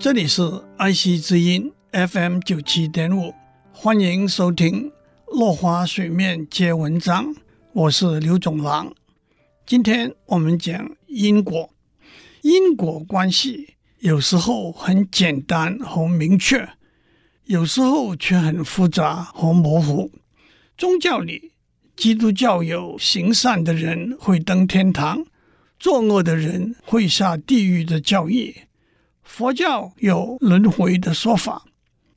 这里是爱惜之音 FM 九七点五，欢迎收听《落花水面皆文章》，我是刘总郎。今天我们讲因果，因果关系有时候很简单和明确，有时候却很复杂和模糊。宗教里，基督教有行善的人会登天堂，作恶的人会下地狱的教义。佛教有轮回的说法，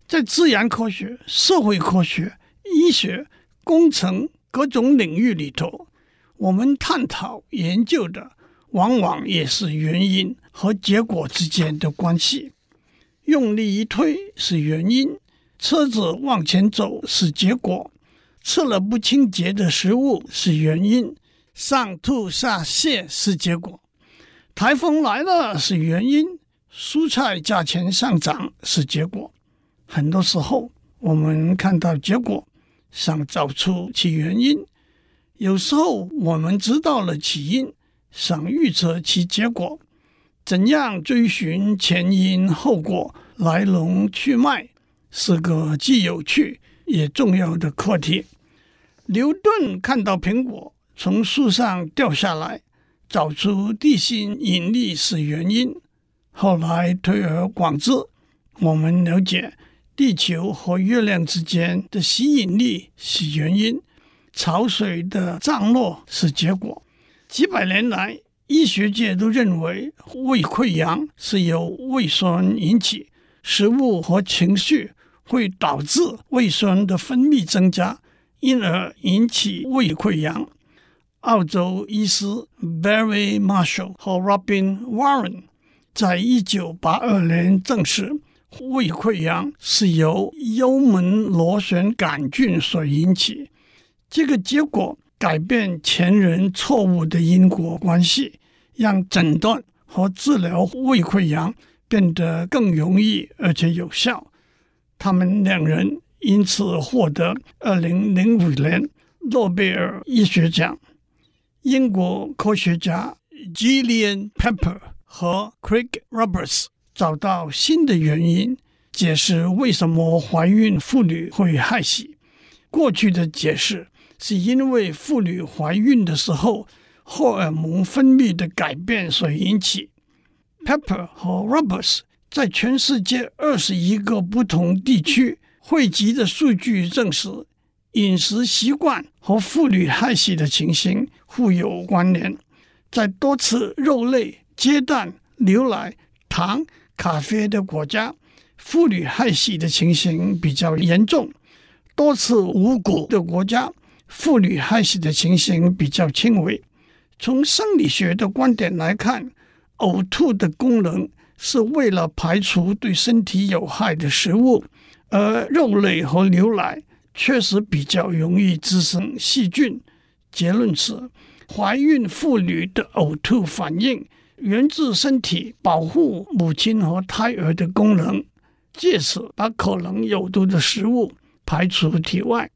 在自然科学、社会科学、医学、工程各种领域里头，我们探讨研究的往往也是原因和结果之间的关系。用力一推是原因，车子往前走是结果；吃了不清洁的食物是原因，上吐下泻是结果；台风来了是原因。蔬菜价钱上涨是结果，很多时候我们看到结果，想找出其原因；有时候我们知道了起因，想预测其结果。怎样追寻前因后果、来龙去脉，是个既有趣也重要的课题。牛顿看到苹果从树上掉下来，找出地心引力是原因。后来推而广之，我们了解地球和月亮之间的吸引力是原因，潮水的涨落是结果。几百年来，医学界都认为胃溃疡是由胃酸引起，食物和情绪会导致胃酸的分泌增加，因而引起胃溃疡。澳洲医师 Barry Marshall 和 Robin Warren。在一九八二年证实，胃溃疡是由幽门螺旋杆菌所引起。这个结果改变前人错误的因果关系，让诊断和治疗胃溃疡变得更容易而且有效。他们两人因此获得二零零五年诺贝尔医学奖。英国科学家 Gillian Pepper。和 Craig Roberts 找到新的原因，解释为什么怀孕妇女会害喜。过去的解释是因为妇女怀孕的时候荷尔蒙分泌的改变所引起。Pepper 和 Roberts 在全世界二十一个不同地区汇集的数据证实，饮食习惯和妇女害喜的情形互有关联。在多吃肉类。鸡蛋、牛奶、糖、咖啡的国家，妇女害喜的情形比较严重；多吃五谷的国家，妇女害喜的情形比较轻微。从生理学的观点来看，呕吐的功能是为了排除对身体有害的食物，而肉类和牛奶确实比较容易滋生细菌。结论是，怀孕妇女的呕吐反应。源自身体保护母亲和胎儿的功能，借此把可能有毒的食物排除体外。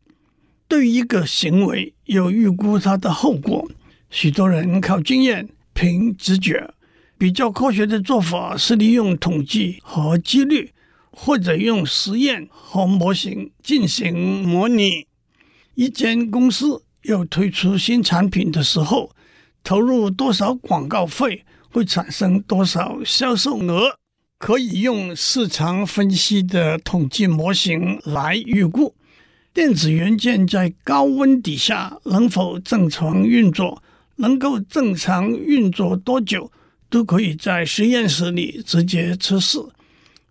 对一个行为有预估它的后果，许多人靠经验凭直觉。比较科学的做法是利用统计和几率，或者用实验和模型进行模拟。一间公司要推出新产品的时候，投入多少广告费？会产生多少销售额？可以用市场分析的统计模型来预估。电子元件在高温底下能否正常运作，能够正常运作多久，都可以在实验室里直接测试。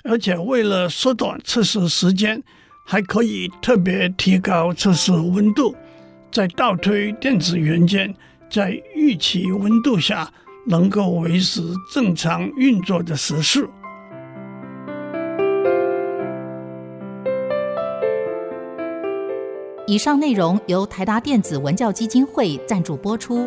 而且为了缩短测试时间，还可以特别提高测试温度，再倒推电子元件在预期温度下。能够维持正常运作的时事。以上内容由台达电子文教基金会赞助播出。